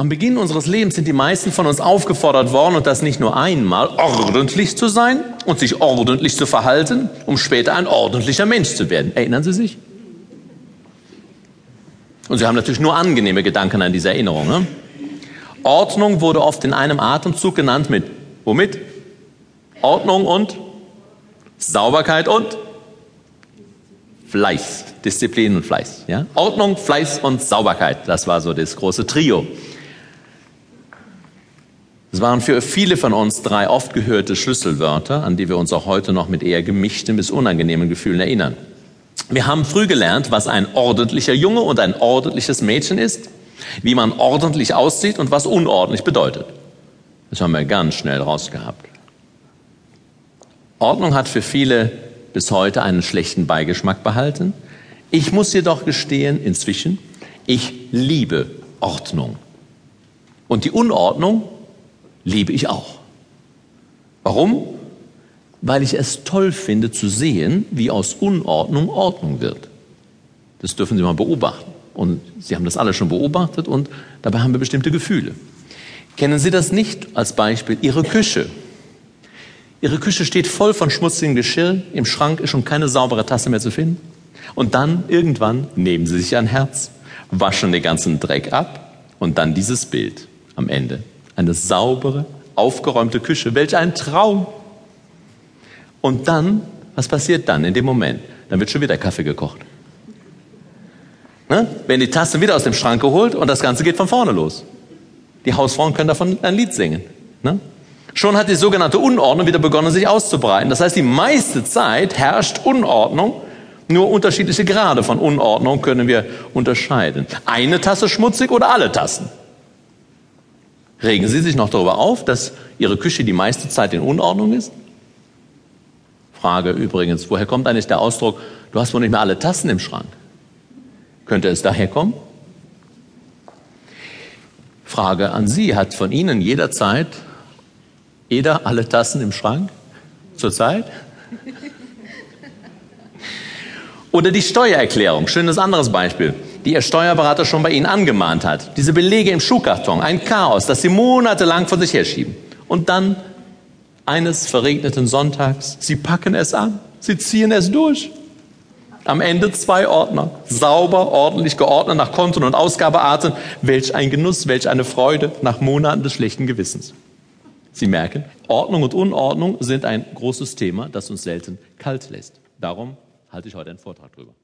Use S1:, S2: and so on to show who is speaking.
S1: Am Beginn unseres Lebens sind die meisten von uns aufgefordert worden, und das nicht nur einmal, ordentlich zu sein und sich ordentlich zu verhalten, um später ein ordentlicher Mensch zu werden. Erinnern Sie sich? Und Sie haben natürlich nur angenehme Gedanken an diese Erinnerung. Ne? Ordnung wurde oft in einem Atemzug genannt mit womit? Ordnung und Sauberkeit und Fleiß. Disziplin und Fleiß. Ja? Ordnung, Fleiß und Sauberkeit. Das war so das große Trio. Es waren für viele von uns drei oft gehörte Schlüsselwörter, an die wir uns auch heute noch mit eher gemischten bis unangenehmen Gefühlen erinnern. Wir haben früh gelernt, was ein ordentlicher Junge und ein ordentliches Mädchen ist, wie man ordentlich aussieht und was unordentlich bedeutet. Das haben wir ganz schnell rausgehabt. Ordnung hat für viele bis heute einen schlechten Beigeschmack behalten. Ich muss jedoch gestehen, inzwischen, ich liebe Ordnung. Und die Unordnung liebe ich auch. Warum? Weil ich es toll finde zu sehen, wie aus Unordnung Ordnung wird. Das dürfen Sie mal beobachten. Und Sie haben das alle schon beobachtet und dabei haben wir bestimmte Gefühle. Kennen Sie das nicht als Beispiel? Ihre Küche. Ihre Küche steht voll von schmutzigem Geschirr, im Schrank ist schon keine saubere Tasse mehr zu finden. Und dann irgendwann nehmen Sie sich ein Herz, waschen den ganzen Dreck ab und dann dieses Bild am Ende. Eine saubere, aufgeräumte Küche. Welch ein Traum! Und dann, was passiert dann in dem Moment? Dann wird schon wieder Kaffee gekocht. Ne? Werden die Tassen wieder aus dem Schrank geholt und das Ganze geht von vorne los. Die Hausfrauen können davon ein Lied singen. Ne? Schon hat die sogenannte Unordnung wieder begonnen, sich auszubreiten. Das heißt, die meiste Zeit herrscht Unordnung. Nur unterschiedliche Grade von Unordnung können wir unterscheiden. Eine Tasse schmutzig oder alle Tassen? Regen Sie sich noch darüber auf, dass Ihre Küche die meiste Zeit in Unordnung ist? Frage übrigens, woher kommt eigentlich der Ausdruck, du hast wohl nicht mehr alle Tassen im Schrank? Könnte es daher kommen? Frage an Sie, hat von Ihnen jederzeit jeder alle Tassen im Schrank? Zurzeit? Oder die Steuererklärung, schönes anderes Beispiel die Ihr Steuerberater schon bei Ihnen angemahnt hat. Diese Belege im Schuhkarton, ein Chaos, das Sie monatelang vor sich herschieben. Und dann eines verregneten Sonntags, Sie packen es an, Sie ziehen es durch. Am Ende zwei Ordner, sauber, ordentlich geordnet nach Konten und Ausgabearten. Welch ein Genuss, welch eine Freude nach Monaten des schlechten Gewissens. Sie merken, Ordnung und Unordnung sind ein großes Thema, das uns selten kalt lässt. Darum halte ich heute einen Vortrag drüber.